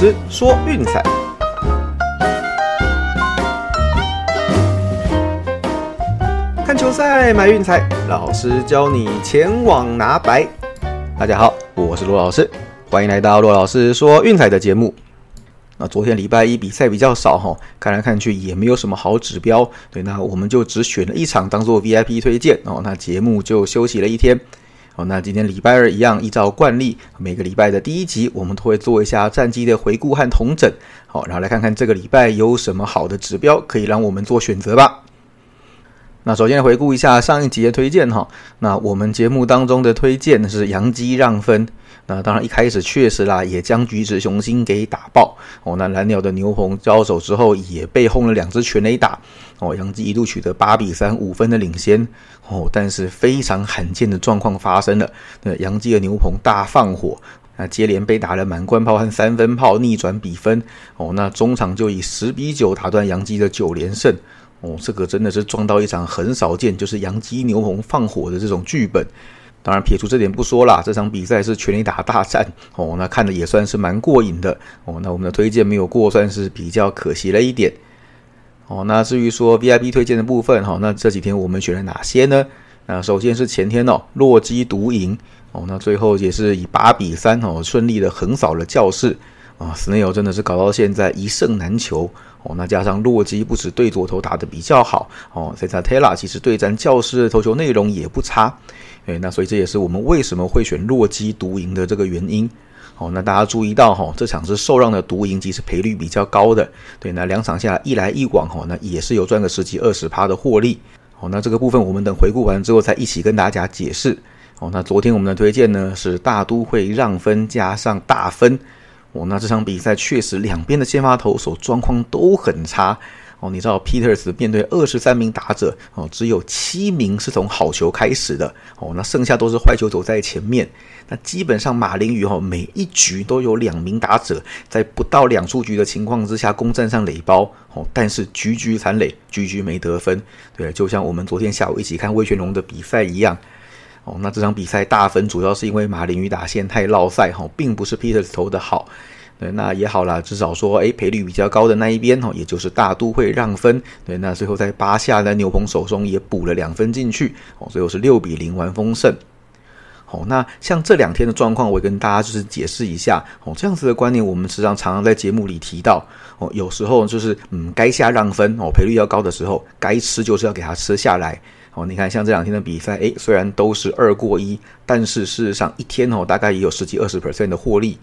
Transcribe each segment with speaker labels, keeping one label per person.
Speaker 1: 师说运彩，看球赛买运彩，老师教你前往拿白。大家好，我是罗老师，欢迎来到罗老师说运彩的节目。那昨天礼拜一比赛比较少哈，看来看去也没有什么好指标，对，那我们就只选了一场当做 VIP 推荐哦，那节目就休息了一天。好，那今天礼拜二一样，依照惯例，每个礼拜的第一集，我们都会做一下战绩的回顾和统整。好，然后来看看这个礼拜有什么好的指标可以让我们做选择吧。那首先回顾一下上一集的推荐哈，那我们节目当中的推荐是杨基让分。那当然一开始确实啦，也将橘子雄心给打爆哦。那蓝鸟的牛棚交手之后，也被轰了两只全垒打哦。杨基一度取得八比三五分的领先哦，但是非常罕见的状况发生了，那杨基的牛棚大放火，那接连被打了满贯炮和三分炮逆转比分哦。那中场就以十比九打断杨基的九连胜哦，这个真的是撞到一场很少见，就是杨基牛棚放火的这种剧本。当然，撇除这点不说啦，这场比赛是全力打大战哦，那看的也算是蛮过瘾的哦。那我们的推荐没有过，算是比较可惜了一点哦。那至于说 VIP 推荐的部分哈，那这几天我们选了哪些呢？那首先是前天哦，洛基独赢哦，那最后也是以八比三哦，顺利的横扫了教室啊。斯内尔真的是搞到现在一胜难求哦。那加上洛基不止对左投打的比较好哦，塞萨特拉其实对战教室的投球内容也不差。诶，那所以这也是我们为什么会选洛基独赢的这个原因。哦，那大家注意到哈，这场是受让的独赢，其实赔率比较高的。对，那两场下来一来一往哈，那也是有赚个十几二十趴的获利。哦，那这个部分我们等回顾完之后再一起跟大家解释。哦，那昨天我们的推荐呢是大都会让分加上大分。哦，那这场比赛确实两边的先发投手状况都很差。哦，你知道 Peters 面对二十三名打者，哦，只有七名是从好球开始的，哦，那剩下都是坏球走在前面。那基本上马林鱼哈，每一局都有两名打者在不到两出局的情况之下攻占上垒包，哦，但是局局残垒，局局没得分。对，就像我们昨天下午一起看魏全龙的比赛一样，哦，那这场比赛大分主要是因为马林鱼打线太落赛，哈，并不是 Peters 投的好。对，那也好啦，至少说，哎，赔率比较高的那一边哦，也就是大都会让分。对，那最后在八下的牛棚手中也补了两分进去，哦，最后是六比零完丰胜。好，那像这两天的状况，我跟大家就是解释一下。哦，这样子的观念，我们时常常常在节目里提到。哦，有时候就是，嗯，该下让分哦，赔率要高的时候，该吃就是要给它吃下来。哦，你看像这两天的比赛，哎，虽然都是二过一，但是事实上一天哦，大概也有十几二十 percent 的获利。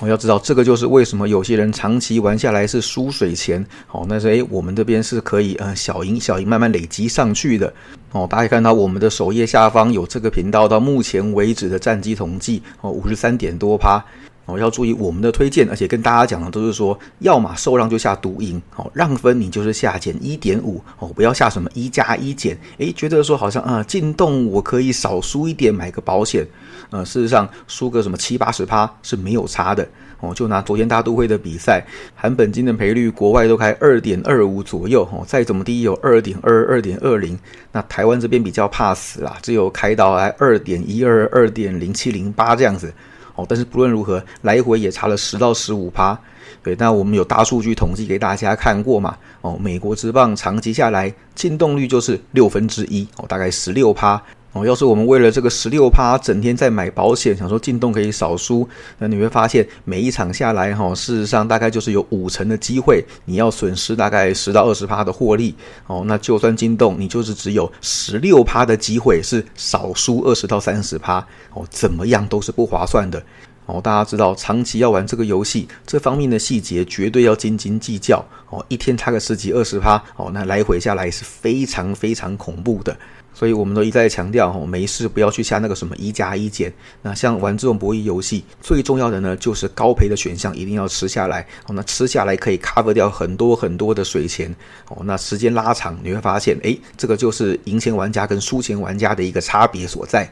Speaker 1: 我要知道，这个就是为什么有些人长期玩下来是输水钱。哦，那是诶，我们这边是可以呃小赢小赢慢慢累积上去的。哦，大家看到我们的首页下方有这个频道到目前为止的战绩统计哦，五十三点多趴。哦，要注意我们的推荐，而且跟大家讲的都是说，要么受让就下独赢，哦，让分你就是下减一点五，哦，不要下什么一加一减，诶，觉得说好像啊进洞我可以少输一点买个保险，呃，事实上输个什么七八十趴是没有差的，哦，就拿昨天大都会的比赛，含本金的赔率国外都开二点二五左右，哦，再怎么低有二点二二点二零，那台湾这边比较怕死啦，只有开到来二点一二二点零七零八这样子。哦，但是不论如何，来回也差了十到十五趴。对，那我们有大数据统计给大家看过嘛？哦，美国之棒长期下来进动率就是六分之一，哦，大概十六趴。哦，要是我们为了这个十六趴，整天在买保险，想说进洞可以少输，那你会发现每一场下来，哈，事实上大概就是有五成的机会，你要损失大概十到二十趴的获利。哦，那就算进洞，你就是只有十六趴的机会是少输二十到三十趴。哦，怎么样都是不划算的。哦，大家知道，长期要玩这个游戏，这方面的细节绝对要斤斤计较。哦，一天差个十几二十趴，哦，那来回下来是非常非常恐怖的。所以我们都一再强调，哦，没事不要去下那个什么一加一减。那像玩这种博弈游戏，最重要的呢，就是高赔的选项一定要吃下来。哦，那吃下来可以 cover 掉很多很多的水钱。哦，那时间拉长，你会发现，诶，这个就是赢钱玩家跟输钱玩家的一个差别所在。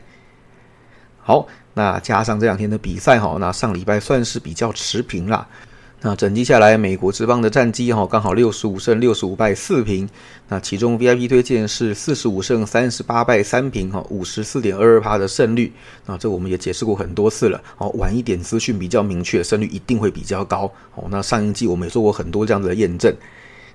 Speaker 1: 好，那加上这两天的比赛，哈，那上礼拜算是比较持平啦。那整季下来，美国之邦的战绩哈刚好六十五胜六十五败四平。那其中 VIP 推荐是四十五胜三十八败三平哈，五十四点二二趴的胜率。那这我们也解释过很多次了。哦，晚一点资讯比较明确，胜率一定会比较高。哦，那上一季我们也做过很多这样子的验证。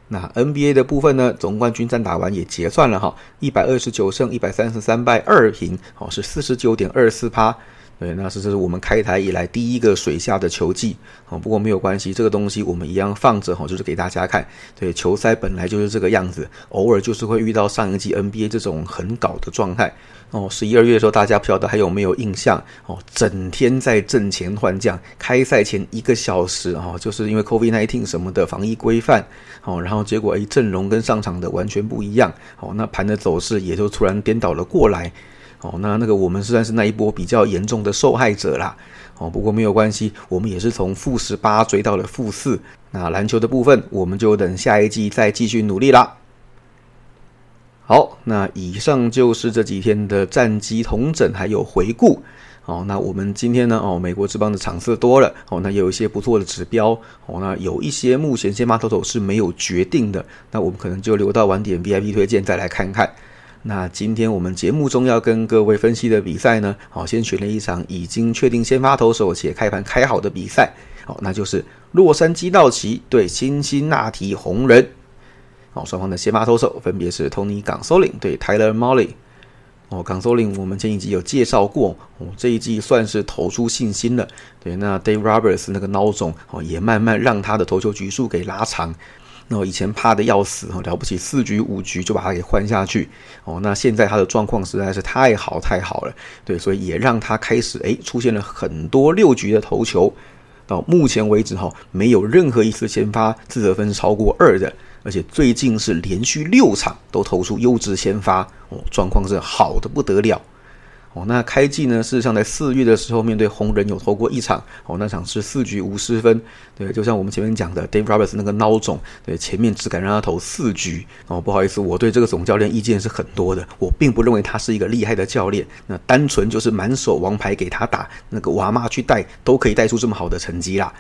Speaker 1: 那 NBA 的部分呢，总冠军战打完也结算了哈，一百二十九胜一百三十三败二平，哦是四十九点二四趴。对，那是这是我们开台以来第一个水下的球技哦。不过没有关系，这个东西我们一样放着哈，就是给大家看。对，球赛本来就是这个样子，偶尔就是会遇到上一季 NBA 这种很搞的状态哦。十一二月的时候，大家不晓得还有没有印象哦？整天在阵前换将，开赛前一个小时哦，就是因为 COVID-19 什么的防疫规范哦，然后结果哎阵容跟上场的完全不一样哦，那盘的走势也就突然颠倒了过来。哦，那那个我们算是那一波比较严重的受害者啦。哦，不过没有关系，我们也是从负十八追到了负四。那篮球的部分，我们就等下一季再继续努力啦。好，那以上就是这几天的战绩同整还有回顾。哦，那我们今天呢？哦，美国之邦的场次多了。哦，那有一些不错的指标。哦，那有一些目前先发投手是没有决定的。那我们可能就留到晚点 VIP 推荐再来看看。那今天我们节目中要跟各位分析的比赛呢，好，先选了一场已经确定先发投手且开盘开好的比赛，好，那就是洛杉矶道奇对辛辛那提红人，好，双方的先发投手分别是 Tony 冈索林对 Tyler Molly，哦，冈索林我们前一集有介绍过，哦，这一季算是投出信心了，对，那 Dave Roberts 那个孬种哦，也慢慢让他的投球局数给拉长。那以前怕的要死哦，了不起四局五局就把他给换下去哦。那现在他的状况实在是太好太好了，对，所以也让他开始哎出现了很多六局的投球。到目前为止哈，没有任何一次先发自责分超过二的，而且最近是连续六场都投出优质先发哦，状况是好的不得了。哦，那开季呢？事实上，在四月的时候，面对红人有投过一场，哦，那场是四局无失分。对，就像我们前面讲的，Dave Roberts 那个孬种，对，前面只敢让他投四局。哦，不好意思，我对这个总教练意见是很多的，我并不认为他是一个厉害的教练。那单纯就是满手王牌给他打，那个娃妈去带都可以带出这么好的成绩啦。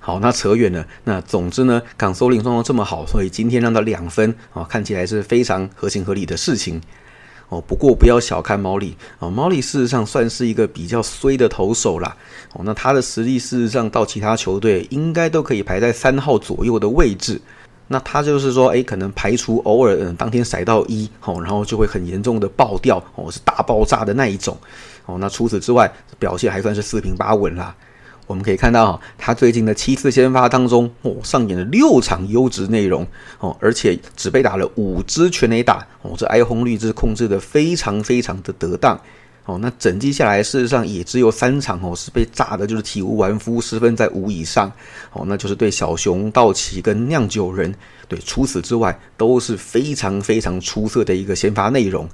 Speaker 1: 好，那扯远了。那总之呢，港收林状况这么好，所以今天让到两分，啊，看起来是非常合情合理的事情。哦，不过不要小看毛利哦，毛利事实上算是一个比较衰的投手啦。哦，那他的实力事实上到其他球队应该都可以排在三号左右的位置。那他就是说，哎，可能排除偶尔嗯当天甩到一，哦，然后就会很严重的爆掉，哦，是大爆炸的那一种。哦，那除此之外，表现还算是四平八稳啦。我们可以看到，他最近的七次先发当中，哦，上演了六场优质内容，哦，而且只被打了五支全垒打，哦，这挨轰率是控制的非常非常的得当，哦，那整季下来，事实上也只有三场哦是被炸的，就是体无完肤，失分在五以上，哦，那就是对小熊、道奇跟酿酒人，对，除此之外都是非常非常出色的一个先发内容。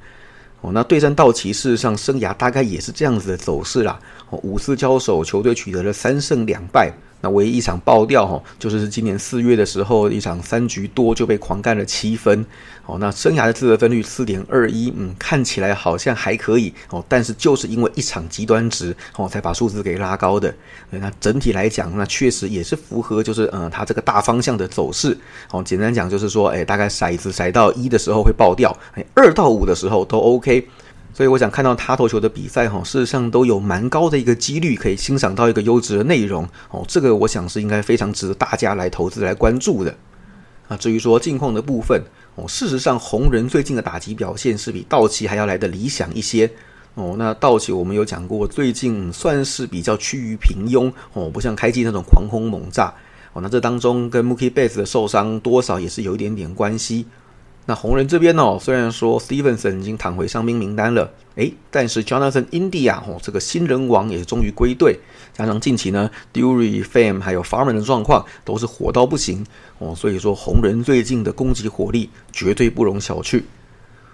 Speaker 1: 哦，那对战道奇，事实上生涯大概也是这样子的走势啦。五次交手，球队取得了三胜两败。那唯一一场爆掉哈，就是今年四月的时候，一场三局多就被狂干了七分。哦，那生涯的自得分率四点二一，嗯，看起来好像还可以哦，但是就是因为一场极端值哦，才把数字给拉高的。那整体来讲，那确实也是符合，就是嗯，它这个大方向的走势。哦，简单讲就是说，哎，大概骰子骰到一的时候会爆掉，哎，二到五的时候都 OK。所以我想看到他投球的比赛哈，事实上都有蛮高的一个几率可以欣赏到一个优质的内容哦。这个我想是应该非常值得大家来投资来关注的啊。至于说近况的部分哦，事实上红人最近的打击表现是比道奇还要来的理想一些哦。那道奇我们有讲过，最近算是比较趋于平庸哦，不像开季那种狂轰猛炸哦。那这当中跟 Mookie Betts 的受伤多少也是有一点点关系。那红人这边哦，虽然说 Stevenson 已经躺回伤兵名单了，诶，但是 Jonathan India 哦，这个新人王也终于归队，加上近期呢，Dury Fame 还有 Farmer 的状况都是火到不行哦，所以说红人最近的攻击火力绝对不容小觑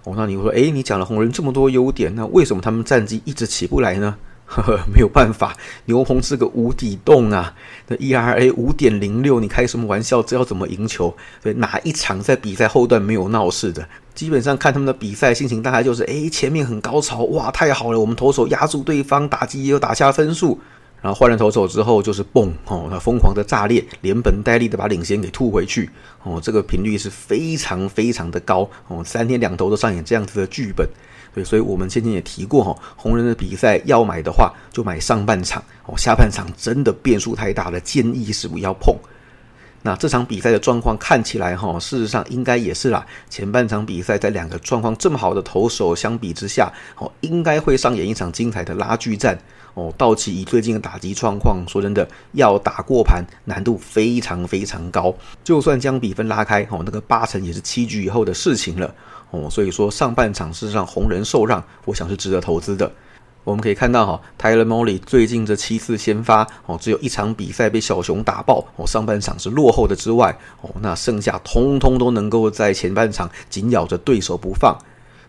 Speaker 1: 哦。那你说，诶，你讲了红人这么多优点，那为什么他们战绩一直起不来呢？呵呵，没有办法，牛棚是个无底洞啊！那 ERA 五点零六，你开什么玩笑？这要怎么赢球？对，哪一场在比赛后段没有闹事的？基本上看他们的比赛心情，大概就是：哎，前面很高潮，哇，太好了，我们投手压住对方，打击也有打下分数。然后换人投手之后就是嘣哦，他疯狂的炸裂，连本带利的把领先给吐回去哦，这个频率是非常非常的高哦，三天两头都上演这样子的剧本。对，所以我们先前也提过哈，红人的比赛要买的话就买上半场哦，下半场真的变数太大了，建议是不要碰。那这场比赛的状况看起来哈，事实上应该也是啦。前半场比赛在两个状况这么好的投手相比之下，哦，应该会上演一场精彩的拉锯战。哦，道奇以最近的打击状况，说真的，要打过盘难度非常非常高。就算将比分拉开，哦，那个八成也是七局以后的事情了。哦，所以说上半场事实上红人受让，我想是值得投资的。我们可以看到哈，泰勒·莫里最近这七次先发哦，只有一场比赛被小熊打爆哦，上半场是落后的之外哦，那剩下通通都能够在前半场紧咬着对手不放。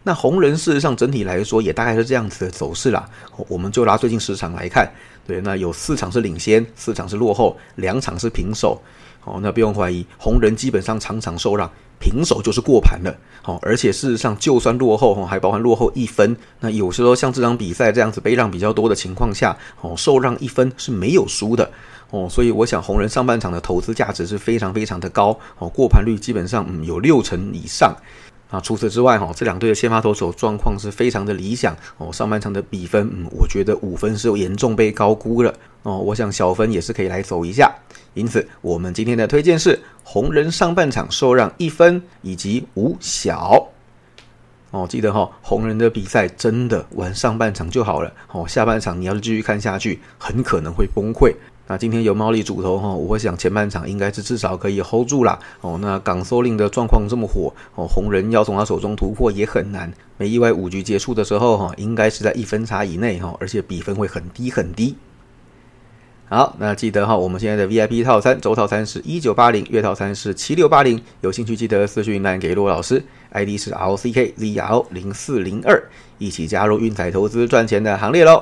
Speaker 1: 那红人事实上整体来说也大概是这样子的走势啦。我们就拿最近十场来看，对，那有四场是领先，四场是落后，两场是平手。哦，那不用怀疑，红人基本上场场受让。平手就是过盘了，好，而且事实上，就算落后，还包含落后一分，那有时候像这场比赛这样子，被让比较多的情况下，哦，受让一分是没有输的，哦，所以我想红人上半场的投资价值是非常非常的高，哦，过盘率基本上嗯有六成以上。啊，除此之外，哈，这两队的先发投手状况是非常的理想哦。上半场的比分，嗯，我觉得五分是严重被高估了哦。我想小分也是可以来走一下。因此，我们今天的推荐是红人上半场受让一分以及五小。哦，记得哈，红人的比赛真的玩上半场就好了哦。下半场你要是继续看下去，很可能会崩溃。那今天有猫力主头哈，我想前半场应该是至少可以 hold 住啦。哦。那港搜令的状况这么火哦，红人要从他手中突破也很难。没意外，五局结束的时候哈，应该是在一分差以内哈，而且比分会很低很低。好，那记得哈，我们现在的 VIP 套餐周套餐是一九八零，月套餐是七六八零。有兴趣记得私讯来给骆老师，ID 是 LCKZL 零四零二，一起加入运彩投资赚钱的行列喽。